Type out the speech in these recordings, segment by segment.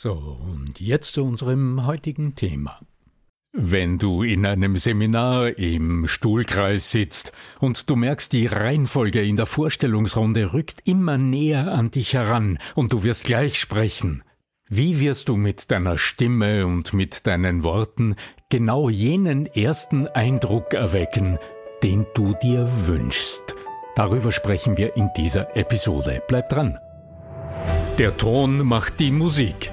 So, und jetzt zu unserem heutigen Thema. Wenn du in einem Seminar im Stuhlkreis sitzt und du merkst, die Reihenfolge in der Vorstellungsrunde rückt immer näher an dich heran und du wirst gleich sprechen, wie wirst du mit deiner Stimme und mit deinen Worten genau jenen ersten Eindruck erwecken, den du dir wünschst? Darüber sprechen wir in dieser Episode. Bleib dran. Der Ton macht die Musik.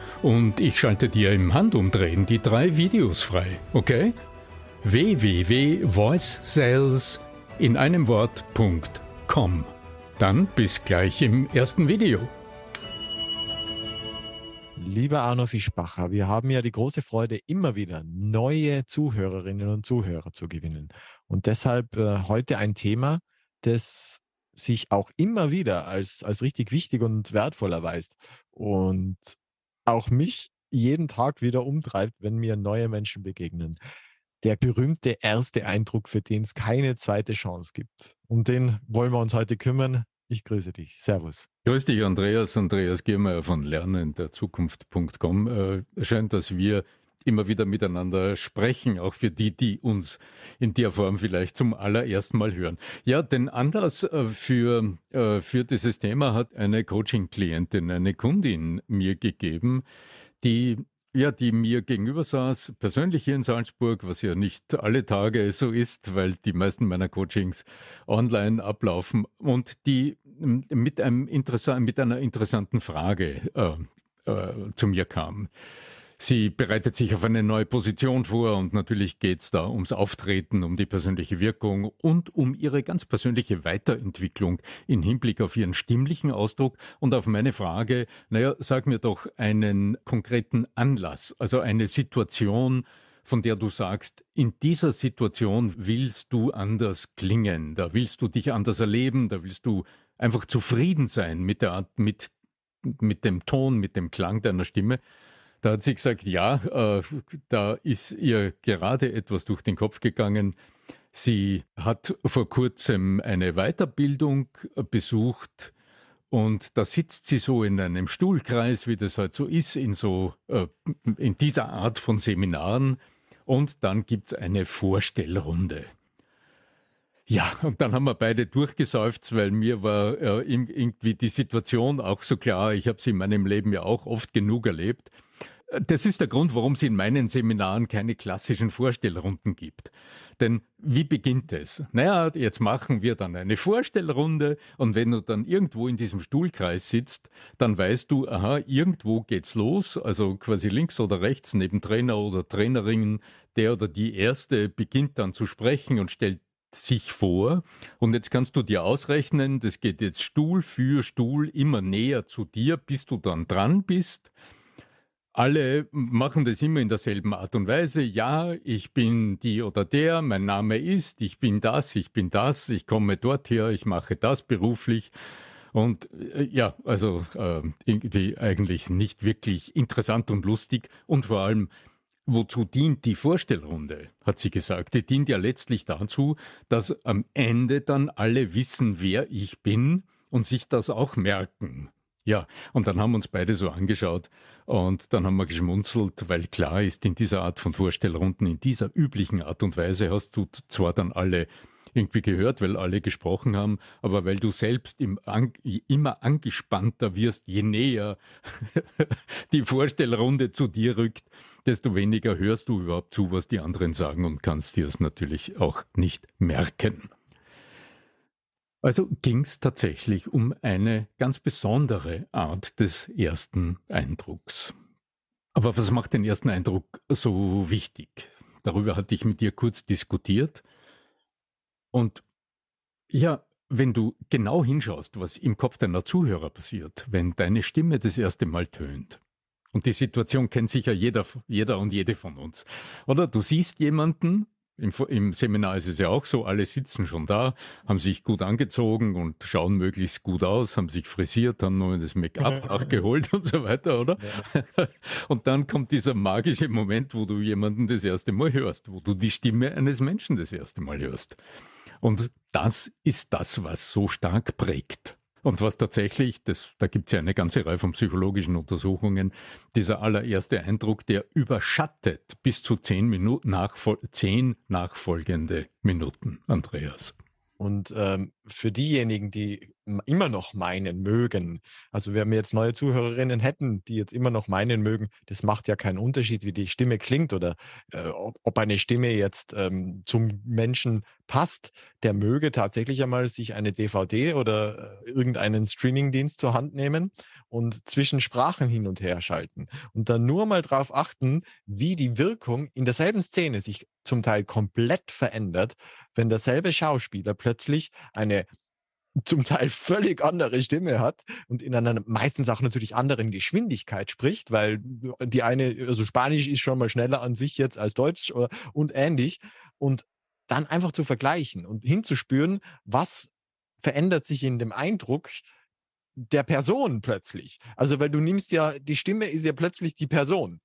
und ich schalte dir im Handumdrehen die drei Videos frei, okay? www.voicesales in einem Wort.com. Dann bis gleich im ersten Video. Lieber Arno Fischbacher, wir haben ja die große Freude, immer wieder neue Zuhörerinnen und Zuhörer zu gewinnen. Und deshalb äh, heute ein Thema, das sich auch immer wieder als, als richtig wichtig und wertvoll erweist. Und auch mich jeden Tag wieder umtreibt, wenn mir neue Menschen begegnen. Der berühmte erste Eindruck, für den es keine zweite Chance gibt. Um den wollen wir uns heute kümmern. Ich grüße dich. Servus. Grüß dich, Andreas. Andreas Giermeier von lernenderzukunft.com. Äh, scheint, dass wir immer wieder miteinander sprechen, auch für die, die uns in der Form vielleicht zum allerersten Mal hören. Ja, den Anlass äh, für, äh, für dieses Thema hat eine Coaching-Klientin, eine Kundin mir gegeben, die ja, die mir gegenüber saß, persönlich hier in Salzburg, was ja nicht alle Tage so ist, weil die meisten meiner Coachings online ablaufen und die mit, einem mit einer interessanten Frage äh, äh, zu mir kam. Sie bereitet sich auf eine neue Position vor und natürlich geht es da ums Auftreten, um die persönliche Wirkung und um ihre ganz persönliche Weiterentwicklung in Hinblick auf ihren stimmlichen Ausdruck und auf meine Frage, naja, sag mir doch einen konkreten Anlass, also eine Situation, von der du sagst, in dieser Situation willst du anders klingen, da willst du dich anders erleben, da willst du einfach zufrieden sein mit der Art, mit, mit dem Ton, mit dem Klang deiner Stimme. Da hat sie gesagt, ja, äh, da ist ihr gerade etwas durch den Kopf gegangen. Sie hat vor kurzem eine Weiterbildung besucht und da sitzt sie so in einem Stuhlkreis, wie das halt so ist, in so äh, in dieser Art von Seminaren. Und dann gibt's eine Vorstellrunde. Ja, und dann haben wir beide durchgesäuft, weil mir war äh, irgendwie die Situation auch so klar. Ich habe sie in meinem Leben ja auch oft genug erlebt. Das ist der Grund, warum es in meinen Seminaren keine klassischen Vorstellrunden gibt. Denn wie beginnt es? Naja, jetzt machen wir dann eine Vorstellrunde und wenn du dann irgendwo in diesem Stuhlkreis sitzt, dann weißt du, aha, irgendwo geht's los, also quasi links oder rechts neben Trainer oder Trainerin, der oder die Erste beginnt dann zu sprechen und stellt sich vor. Und jetzt kannst du dir ausrechnen, das geht jetzt Stuhl für Stuhl immer näher zu dir, bis du dann dran bist. Alle machen das immer in derselben Art und Weise. Ja, ich bin die oder der, mein Name ist, ich bin das, ich bin das, ich komme dort her, ich mache das beruflich. Und äh, ja, also äh, irgendwie eigentlich nicht wirklich interessant und lustig und vor allem Wozu dient die Vorstellrunde, hat sie gesagt. Die dient ja letztlich dazu, dass am Ende dann alle wissen, wer ich bin und sich das auch merken. Ja, und dann haben wir uns beide so angeschaut und dann haben wir geschmunzelt, weil klar ist, in dieser Art von Vorstellrunden, in dieser üblichen Art und Weise hast du zwar dann alle irgendwie gehört, weil alle gesprochen haben, aber weil du selbst im, an, immer angespannter wirst, je näher die Vorstellrunde zu dir rückt, desto weniger hörst du überhaupt zu, was die anderen sagen und kannst dir es natürlich auch nicht merken. Also ging es tatsächlich um eine ganz besondere Art des ersten Eindrucks. Aber was macht den ersten Eindruck so wichtig? Darüber hatte ich mit dir kurz diskutiert. Und ja, wenn du genau hinschaust, was im Kopf deiner Zuhörer passiert, wenn deine Stimme das erste Mal tönt, und die Situation kennt sicher jeder, jeder und jede von uns. Oder du siehst jemanden, im, im, Seminar ist es ja auch so, alle sitzen schon da, haben sich gut angezogen und schauen möglichst gut aus, haben sich frisiert, haben nur das Make-up nachgeholt und so weiter, oder? Ja. Und dann kommt dieser magische Moment, wo du jemanden das erste Mal hörst, wo du die Stimme eines Menschen das erste Mal hörst. Und das ist das, was so stark prägt. Und was tatsächlich, das, da gibt es ja eine ganze Reihe von psychologischen Untersuchungen, dieser allererste Eindruck, der überschattet bis zu zehn Minuten nachfol zehn nachfolgende Minuten, Andreas. Und ähm, für diejenigen, die immer noch meinen mögen, also wenn wir jetzt neue Zuhörerinnen hätten, die jetzt immer noch meinen mögen, das macht ja keinen Unterschied, wie die Stimme klingt oder äh, ob, ob, eine Stimme jetzt ähm, zum Menschen passt, der möge tatsächlich einmal sich eine DVD oder äh, irgendeinen Streamingdienst zur Hand nehmen und zwischen Sprachen hin und her schalten und dann nur mal darauf achten, wie die Wirkung in derselben Szene sich zum Teil komplett verändert, wenn derselbe Schauspieler plötzlich eine zum Teil völlig andere Stimme hat und in einer meistens auch natürlich anderen Geschwindigkeit spricht, weil die eine, also Spanisch ist schon mal schneller an sich jetzt als Deutsch äh, und ähnlich. Und dann einfach zu vergleichen und hinzuspüren, was verändert sich in dem Eindruck der Person plötzlich. Also, weil du nimmst ja, die Stimme ist ja plötzlich die Person.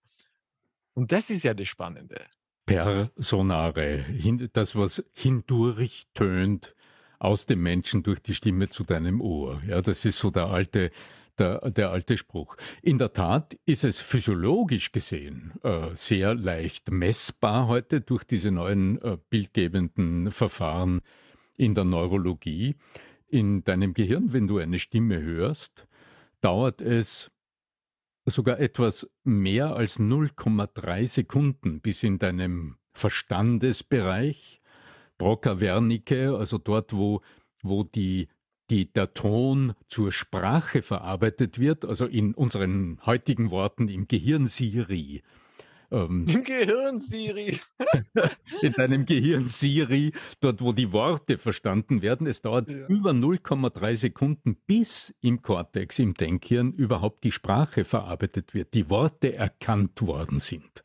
Und das ist ja das Spannende. Personare, das, was hindurch tönt aus dem Menschen durch die Stimme zu deinem Ohr. Ja, das ist so der alte, der, der alte Spruch. In der Tat ist es physiologisch gesehen äh, sehr leicht messbar heute durch diese neuen äh, bildgebenden Verfahren in der Neurologie. In deinem Gehirn, wenn du eine Stimme hörst, dauert es sogar etwas mehr als 0,3 Sekunden bis in deinem Verstandesbereich, Broca Wernicke, also dort, wo, wo die, die, der Ton zur Sprache verarbeitet wird, also in unseren heutigen Worten im Gehirn Siri. Ähm, Im Gehirn Siri. in deinem Gehirn Siri, dort wo die Worte verstanden werden. Es dauert ja. über 0,3 Sekunden, bis im Kortex, im Denkhirn, überhaupt die Sprache verarbeitet wird, die Worte erkannt worden sind.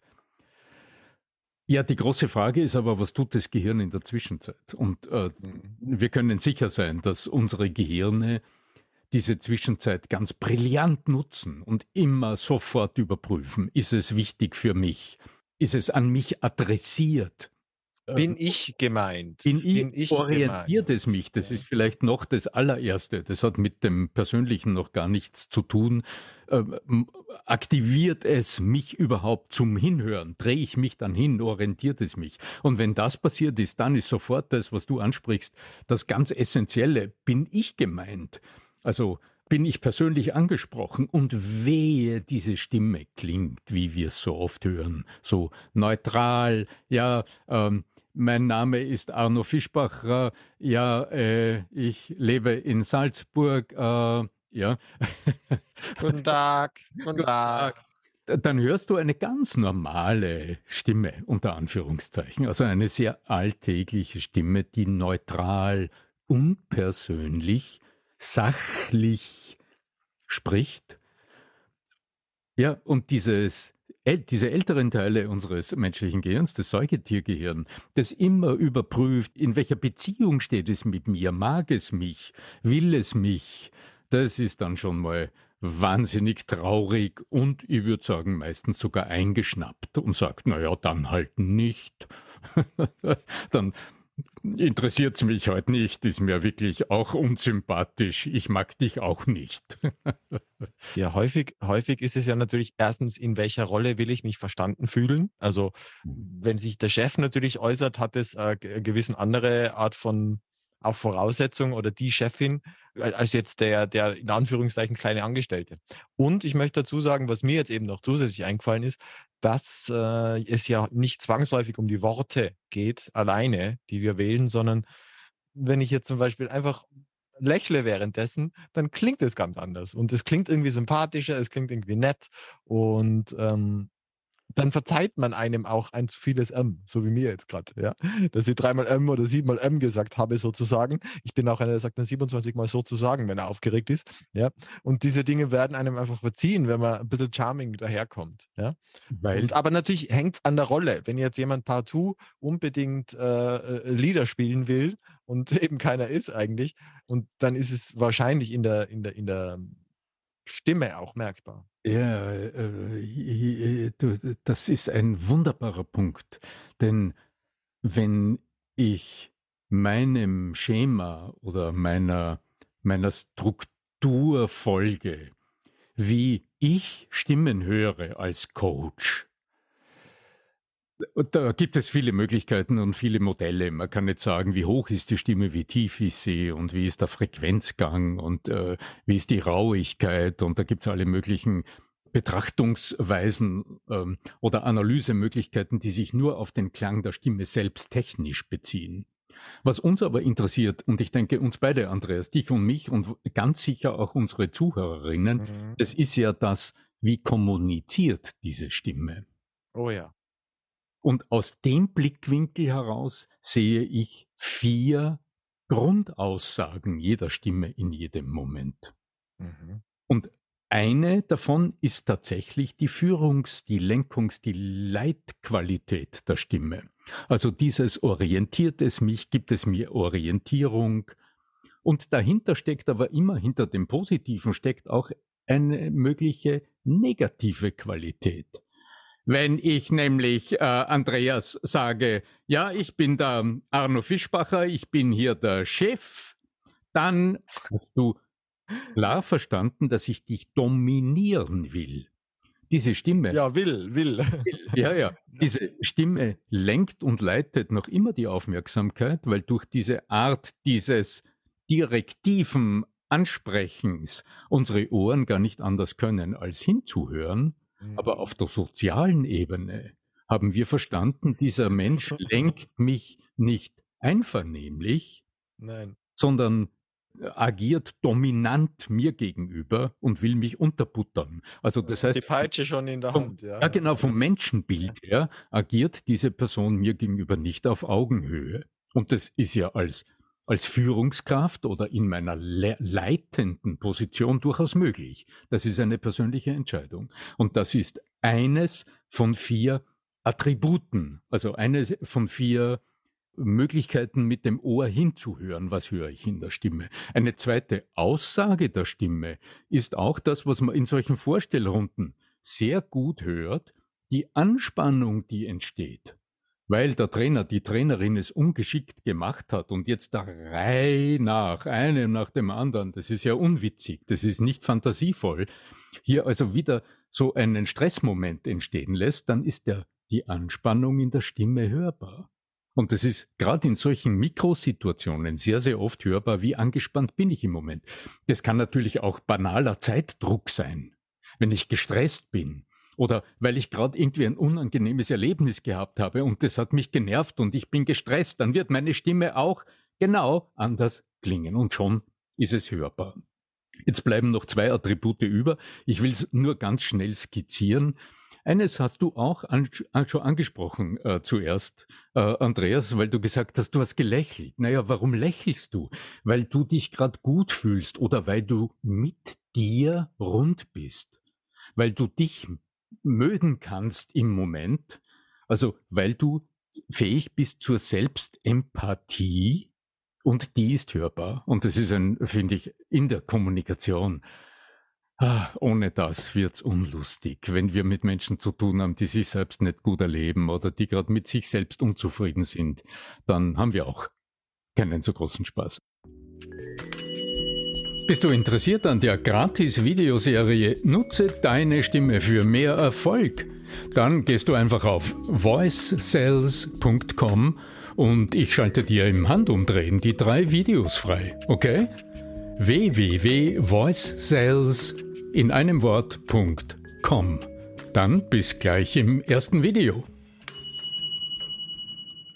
Ja, die große Frage ist aber, was tut das Gehirn in der Zwischenzeit? Und äh, mhm. wir können sicher sein, dass unsere Gehirne diese Zwischenzeit ganz brillant nutzen und immer sofort überprüfen, ist es wichtig für mich? Ist es an mich adressiert? Bin ich gemeint? Bin ich, bin ich orientiert gemeint? es mich? Das ist vielleicht noch das allererste. Das hat mit dem Persönlichen noch gar nichts zu tun. Ähm, aktiviert es mich überhaupt zum Hinhören? Drehe ich mich dann hin? Orientiert es mich? Und wenn das passiert ist, dann ist sofort das, was du ansprichst, das ganz Essentielle. Bin ich gemeint? Also bin ich persönlich angesprochen und wehe, diese Stimme klingt, wie wir es so oft hören, so neutral, ja, ähm, mein Name ist Arno Fischbacher, ja, äh, ich lebe in Salzburg, äh, ja. Guten Tag, guten Tag. Dann hörst du eine ganz normale Stimme, unter Anführungszeichen, also eine sehr alltägliche Stimme, die neutral, unpersönlich, sachlich spricht. Ja, und dieses diese älteren Teile unseres menschlichen Gehirns, das Säugetiergehirn, das immer überprüft, in welcher Beziehung steht es mit mir, mag es mich, will es mich, das ist dann schon mal wahnsinnig traurig und ich würde sagen meistens sogar eingeschnappt und sagt, naja, dann halt nicht. dann interessiert es mich heute nicht, ist mir wirklich auch unsympathisch. Ich mag dich auch nicht. ja, häufig, häufig ist es ja natürlich erstens, in welcher Rolle will ich mich verstanden fühlen? Also, hm. wenn sich der Chef natürlich äußert, hat es eine gewissen andere Art von auch Voraussetzung oder die Chefin als jetzt der, der in Anführungszeichen kleine Angestellte. Und ich möchte dazu sagen, was mir jetzt eben noch zusätzlich eingefallen ist, dass äh, es ja nicht zwangsläufig um die Worte geht, alleine, die wir wählen, sondern wenn ich jetzt zum Beispiel einfach lächle währenddessen, dann klingt es ganz anders. Und es klingt irgendwie sympathischer, es klingt irgendwie nett. Und ähm, dann verzeiht man einem auch ein zu vieles M, so wie mir jetzt gerade, ja. Dass ich dreimal M oder siebenmal M gesagt habe, sozusagen. Ich bin auch einer, der sagt dann 27 Mal sozusagen, wenn er aufgeregt ist, ja. Und diese Dinge werden einem einfach verziehen, wenn man ein bisschen charming daherkommt, ja. Weil Und, aber natürlich hängt es an der Rolle. Wenn jetzt jemand partout unbedingt äh, äh Lieder spielen will und eben keiner ist eigentlich, und dann ist es wahrscheinlich in der, in der, in der Stimme auch merkbar. Ja, äh, das ist ein wunderbarer Punkt, denn wenn ich meinem Schema oder meiner, meiner Struktur folge, wie ich Stimmen höre als Coach, da gibt es viele Möglichkeiten und viele Modelle. Man kann nicht sagen, wie hoch ist die Stimme, wie tief ist sie und wie ist der Frequenzgang und äh, wie ist die Rauigkeit und da gibt es alle möglichen Betrachtungsweisen ähm, oder Analysemöglichkeiten, die sich nur auf den Klang der Stimme selbst technisch beziehen. Was uns aber interessiert, und ich denke uns beide, Andreas, dich und mich und ganz sicher auch unsere Zuhörerinnen, mhm. es ist ja das, wie kommuniziert diese Stimme. Oh ja. Und aus dem Blickwinkel heraus sehe ich vier Grundaussagen jeder Stimme in jedem Moment. Mhm. Und eine davon ist tatsächlich die Führungs-, die Lenkungs-, die Leitqualität der Stimme. Also dieses orientiert es mich, gibt es mir Orientierung. Und dahinter steckt aber immer, hinter dem Positiven steckt auch eine mögliche negative Qualität. Wenn ich nämlich äh, Andreas sage, ja, ich bin der Arno Fischbacher, ich bin hier der Chef, dann hast du klar verstanden, dass ich dich dominieren will. Diese Stimme. Ja, will, will. Ja, ja. Diese Stimme lenkt und leitet noch immer die Aufmerksamkeit, weil durch diese Art dieses direktiven Ansprechens unsere Ohren gar nicht anders können, als hinzuhören aber auf der sozialen Ebene haben wir verstanden, dieser Mensch lenkt mich nicht einvernehmlich, Nein. sondern äh, agiert dominant mir gegenüber und will mich unterbuttern. Also das heißt, die Peitsche schon in der vom, Hand. Ja. ja, genau. Vom Menschenbild her agiert diese Person mir gegenüber nicht auf Augenhöhe. Und das ist ja als als Führungskraft oder in meiner le leitenden Position durchaus möglich. Das ist eine persönliche Entscheidung. Und das ist eines von vier Attributen, also eines von vier Möglichkeiten mit dem Ohr hinzuhören, was höre ich in der Stimme. Eine zweite Aussage der Stimme ist auch das, was man in solchen Vorstellrunden sehr gut hört, die Anspannung, die entsteht weil der Trainer, die Trainerin es ungeschickt gemacht hat und jetzt der Reihe nach, einem nach dem anderen, das ist ja unwitzig, das ist nicht fantasievoll, hier also wieder so einen Stressmoment entstehen lässt, dann ist der, die Anspannung in der Stimme hörbar. Und das ist gerade in solchen Mikrosituationen sehr, sehr oft hörbar, wie angespannt bin ich im Moment. Das kann natürlich auch banaler Zeitdruck sein. Wenn ich gestresst bin, oder weil ich gerade irgendwie ein unangenehmes Erlebnis gehabt habe und das hat mich genervt und ich bin gestresst, dann wird meine Stimme auch genau anders klingen und schon ist es hörbar. Jetzt bleiben noch zwei Attribute über. Ich will es nur ganz schnell skizzieren. Eines hast du auch an, schon angesprochen äh, zuerst, äh, Andreas, weil du gesagt hast, du hast gelächelt. Naja, warum lächelst du? Weil du dich gerade gut fühlst oder weil du mit dir rund bist. weil du dich mögen kannst im Moment, also weil du fähig bist zur Selbstempathie und die ist hörbar. Und das ist ein, finde ich, in der Kommunikation. Ah, ohne das wird's unlustig, wenn wir mit Menschen zu tun haben, die sich selbst nicht gut erleben oder die gerade mit sich selbst unzufrieden sind, dann haben wir auch keinen so großen Spaß. Bist du interessiert an der Gratis-Videoserie Nutze deine Stimme für mehr Erfolg? Dann gehst du einfach auf voicesales.com und ich schalte dir im Handumdrehen die drei Videos frei, okay? www.voicesales in einem Wort.com. Dann bis gleich im ersten Video.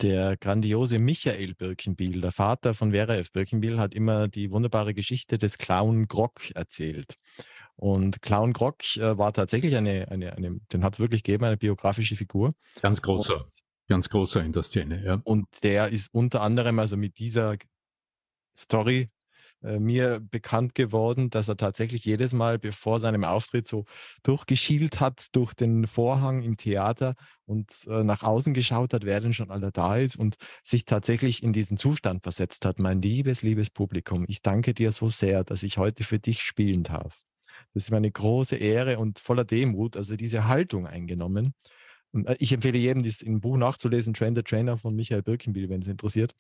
Der grandiose Michael Birkenbiel, der Vater von Vera F. Birkenbiel, hat immer die wunderbare Geschichte des Clown Grock erzählt. Und Clown Grock äh, war tatsächlich eine, eine, eine den hat es wirklich gegeben, eine biografische Figur. Ganz großer, und, ganz großer in der Szene, ja. Und der ist unter anderem also mit dieser Story mir bekannt geworden, dass er tatsächlich jedes Mal bevor seinem Auftritt so durchgeschielt hat durch den Vorhang im Theater und äh, nach außen geschaut hat, wer denn schon alle da ist und sich tatsächlich in diesen Zustand versetzt hat. Mein liebes, liebes Publikum, ich danke dir so sehr, dass ich heute für dich spielen darf. Das ist meine große Ehre und voller Demut, also diese Haltung eingenommen. Und äh, ich empfehle jedem, das im Buch nachzulesen, Train the Trainer von Michael Birkenbiel, wenn es interessiert.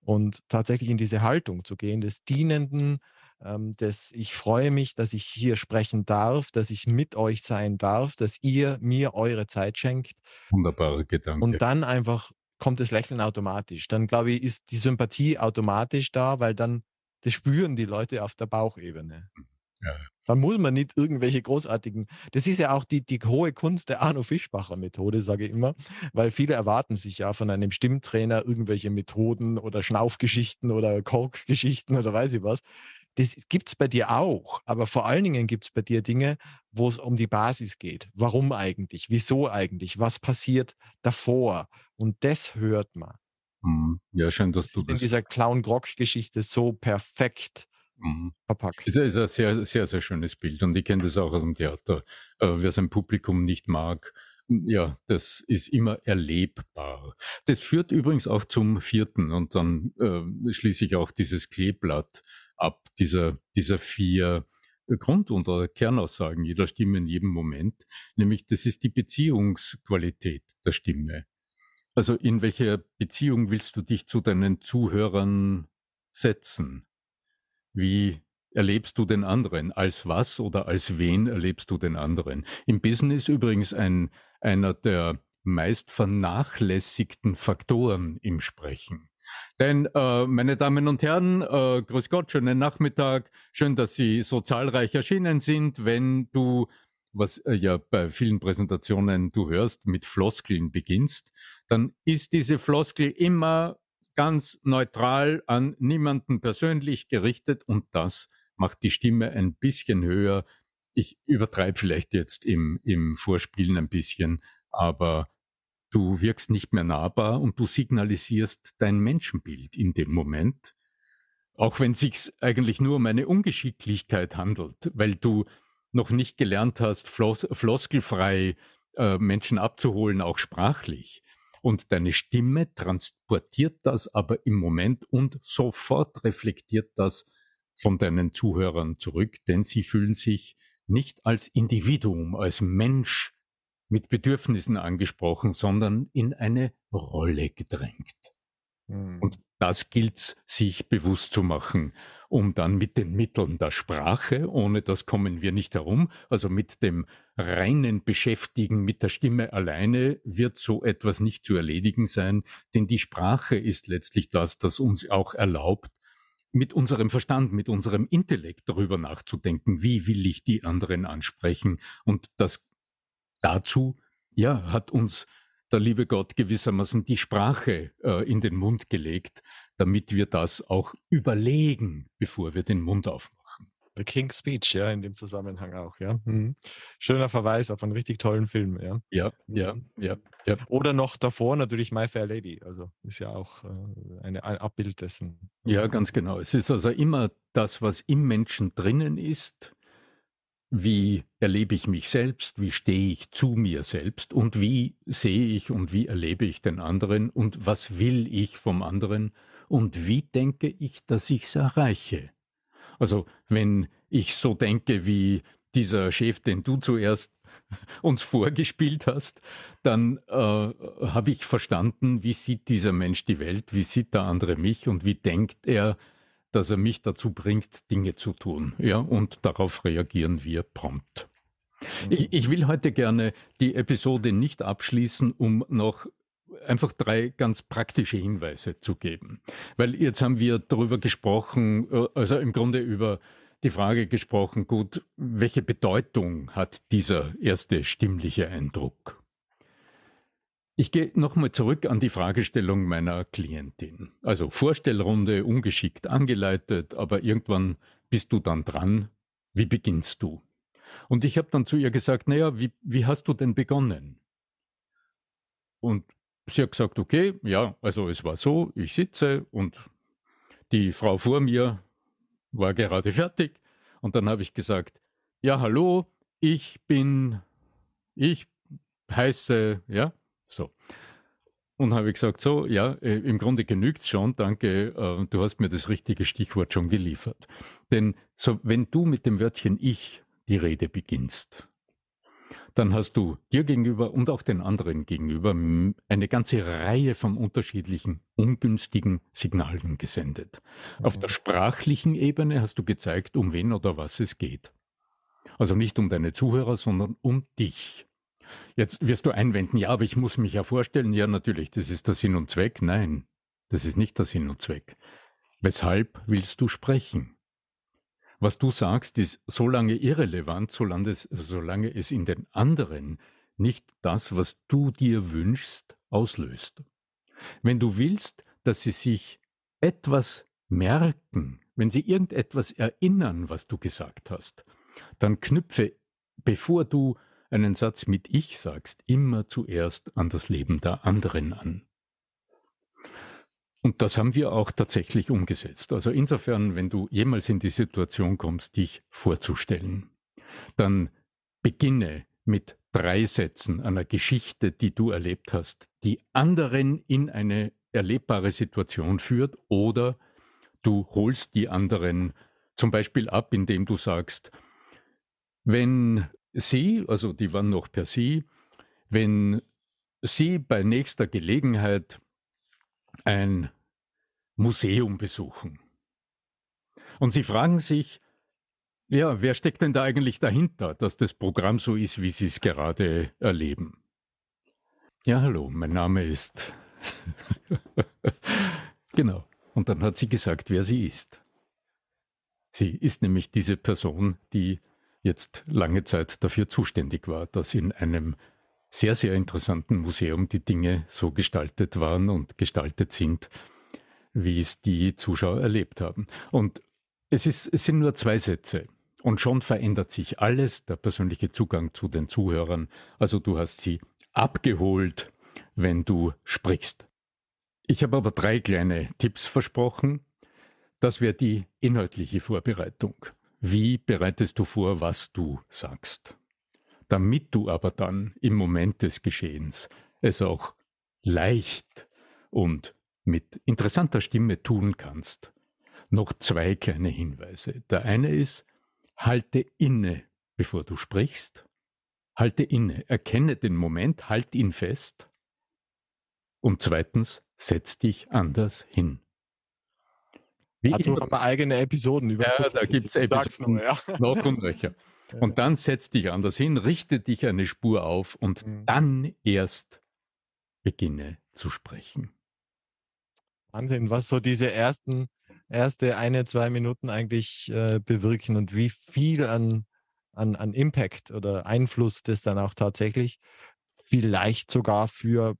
Und tatsächlich in diese Haltung zu gehen, des Dienenden, ähm, des Ich freue mich, dass ich hier sprechen darf, dass ich mit euch sein darf, dass ihr mir eure Zeit schenkt. Wunderbarer Gedanke. Und dann einfach kommt das Lächeln automatisch. Dann glaube ich, ist die Sympathie automatisch da, weil dann das spüren die Leute auf der Bauchebene. Ja. Dann muss man nicht irgendwelche großartigen. Das ist ja auch die, die hohe Kunst der Arno Fischbacher Methode, sage ich immer, weil viele erwarten sich ja von einem Stimmtrainer irgendwelche Methoden oder Schnaufgeschichten oder Korkgeschichten oder weiß ich was. Das gibt es bei dir auch, aber vor allen Dingen gibt es bei dir Dinge, wo es um die Basis geht. Warum eigentlich? Wieso eigentlich? Was passiert davor? Und das hört man. Mhm. Ja, schön, dass das du das. In dieser Clown-Grock-Geschichte so perfekt Mhm. verpackt. Das ist ein sehr, sehr, sehr schönes Bild und ich kenne das auch aus dem Theater. Äh, wer sein Publikum nicht mag, ja, das ist immer erlebbar. Das führt übrigens auch zum vierten und dann äh, schließe ich auch dieses Kleeblatt ab, dieser, dieser vier Grund- oder Kernaussagen jeder Stimme in jedem Moment, nämlich das ist die Beziehungsqualität der Stimme. Also in welcher Beziehung willst du dich zu deinen Zuhörern setzen? Wie erlebst du den anderen? Als was oder als wen erlebst du den anderen? Im Business übrigens ein, einer der meist vernachlässigten Faktoren im Sprechen. Denn, äh, meine Damen und Herren, äh, grüß Gott, schönen Nachmittag. Schön, dass Sie so zahlreich erschienen sind. Wenn du, was äh, ja bei vielen Präsentationen du hörst, mit Floskeln beginnst, dann ist diese Floskel immer ganz neutral an niemanden persönlich gerichtet und das macht die Stimme ein bisschen höher. Ich übertreibe vielleicht jetzt im, im Vorspielen ein bisschen, aber du wirkst nicht mehr nahbar und du signalisierst dein Menschenbild in dem Moment. Auch wenn sich eigentlich nur um eine Ungeschicklichkeit handelt, weil du noch nicht gelernt hast, flos floskelfrei äh, Menschen abzuholen, auch sprachlich. Und deine Stimme transportiert das aber im Moment und sofort reflektiert das von deinen Zuhörern zurück, denn sie fühlen sich nicht als Individuum, als Mensch mit Bedürfnissen angesprochen, sondern in eine Rolle gedrängt. Mhm. Und das gilt sich bewusst zu machen um dann mit den Mitteln der Sprache, ohne das kommen wir nicht herum, also mit dem reinen Beschäftigen mit der Stimme alleine wird so etwas nicht zu erledigen sein, denn die Sprache ist letztlich das, das uns auch erlaubt, mit unserem Verstand, mit unserem Intellekt darüber nachzudenken, wie will ich die anderen ansprechen. Und das dazu, ja, hat uns der liebe Gott gewissermaßen die Sprache äh, in den Mund gelegt, damit wir das auch überlegen, bevor wir den Mund aufmachen. The King's Speech, ja, in dem Zusammenhang auch, ja. Mhm. Schöner Verweis auf einen richtig tollen Film, ja. Ja, ja, mhm. ja, ja. Oder noch davor natürlich My Fair Lady, also ist ja auch äh, eine, ein Abbild dessen. Ja, ganz genau. Es ist also immer das, was im Menschen drinnen ist, wie erlebe ich mich selbst, wie stehe ich zu mir selbst? Und wie sehe ich und wie erlebe ich den anderen? Und was will ich vom anderen? Und wie denke ich, dass ich es erreiche. Also wenn ich so denke wie dieser Chef, den du zuerst uns vorgespielt hast, dann äh, habe ich verstanden, wie sieht dieser Mensch die Welt, wie sieht der andere mich? Und wie denkt er, dass er mich dazu bringt, Dinge zu tun. Ja, und darauf reagieren wir prompt. Ich, ich will heute gerne die Episode nicht abschließen, um noch einfach drei ganz praktische Hinweise zu geben. Weil jetzt haben wir darüber gesprochen, äh, also im Grunde über die Frage gesprochen, gut, welche Bedeutung hat dieser erste stimmliche Eindruck? Ich gehe nochmal zurück an die Fragestellung meiner Klientin. Also Vorstellrunde, ungeschickt angeleitet, aber irgendwann bist du dann dran. Wie beginnst du? Und ich habe dann zu ihr gesagt, naja, wie, wie hast du denn begonnen? Und sie hat gesagt, okay, ja, also es war so, ich sitze und die Frau vor mir war gerade fertig. Und dann habe ich gesagt, ja, hallo, ich bin, ich heiße, ja, so. Und habe ich gesagt, so, ja, äh, im Grunde genügt's schon, danke, äh, du hast mir das richtige Stichwort schon geliefert. Denn so, wenn du mit dem Wörtchen ich die Rede beginnst, dann hast du dir gegenüber und auch den anderen gegenüber eine ganze Reihe von unterschiedlichen ungünstigen Signalen gesendet. Mhm. Auf der sprachlichen Ebene hast du gezeigt, um wen oder was es geht. Also nicht um deine Zuhörer, sondern um dich. Jetzt wirst du einwenden, ja, aber ich muss mich ja vorstellen, ja natürlich, das ist der Sinn und Zweck. Nein, das ist nicht der Sinn und Zweck. Weshalb willst du sprechen? Was du sagst, ist so lange irrelevant, solange es, solange es in den anderen nicht das, was du dir wünschst, auslöst. Wenn du willst, dass sie sich etwas merken, wenn sie irgendetwas erinnern, was du gesagt hast, dann knüpfe, bevor du einen Satz mit Ich sagst, immer zuerst an das Leben der anderen an. Und das haben wir auch tatsächlich umgesetzt. Also insofern, wenn du jemals in die Situation kommst, dich vorzustellen, dann beginne mit drei Sätzen einer Geschichte, die du erlebt hast, die anderen in eine erlebbare Situation führt oder du holst die anderen zum Beispiel ab, indem du sagst, wenn sie, also die waren noch per sie, wenn sie bei nächster Gelegenheit ein Museum besuchen. Und Sie fragen sich, ja, wer steckt denn da eigentlich dahinter, dass das Programm so ist, wie Sie es gerade erleben? Ja, hallo, mein Name ist. genau. Und dann hat sie gesagt, wer sie ist. Sie ist nämlich diese Person, die jetzt lange Zeit dafür zuständig war, dass in einem sehr, sehr interessanten Museum die Dinge so gestaltet waren und gestaltet sind, wie es die Zuschauer erlebt haben. Und es, ist, es sind nur zwei Sätze. Und schon verändert sich alles, der persönliche Zugang zu den Zuhörern. Also du hast sie abgeholt, wenn du sprichst. Ich habe aber drei kleine Tipps versprochen. Das wäre die inhaltliche Vorbereitung. Wie bereitest du vor, was du sagst? Damit du aber dann im Moment des Geschehens es auch leicht und mit interessanter Stimme tun kannst. Noch zwei kleine Hinweise. Der eine ist, halte inne, bevor du sprichst. Halte inne, erkenne den Moment, halt ihn fest. Und zweitens, setz dich anders hin. Wie Dazu haben wir eigene Episoden über. Ja, da gibt es Episoden nur, ja. noch und nöcher. Und dann setz dich anders hin, richte dich eine Spur auf und mhm. dann erst beginne zu sprechen. Wahnsinn, was so diese ersten, erste eine, zwei Minuten eigentlich äh, bewirken und wie viel an, an, an Impact oder Einfluss das dann auch tatsächlich vielleicht sogar für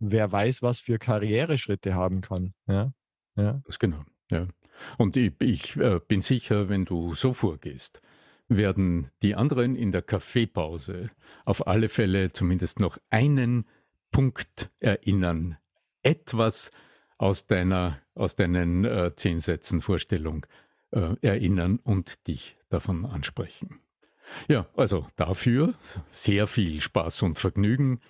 wer weiß, was für Karriereschritte haben kann. Ja, ja. Das genau, ja. Und ich, ich äh, bin sicher, wenn du so vorgehst, werden die anderen in der Kaffeepause auf alle Fälle zumindest noch einen Punkt erinnern. Etwas, aus deiner, aus deinen äh, zehn Sätzen Vorstellung äh, erinnern und dich davon ansprechen. Ja, also dafür sehr viel Spaß und Vergnügen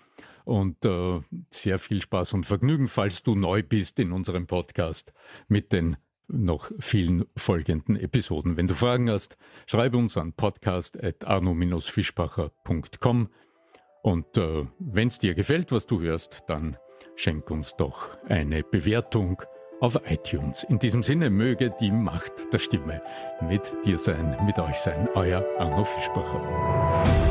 und äh, sehr viel Spaß und Vergnügen, falls du neu bist in unserem Podcast mit den noch vielen folgenden Episoden. Wenn du Fragen hast, schreibe uns an podcast.arno-fischbacher.com und äh, wenn es dir gefällt, was du hörst, dann schenk uns doch eine Bewertung auf iTunes. In diesem Sinne möge die Macht der Stimme mit dir sein, mit euch sein, euer Arno Fischbacher.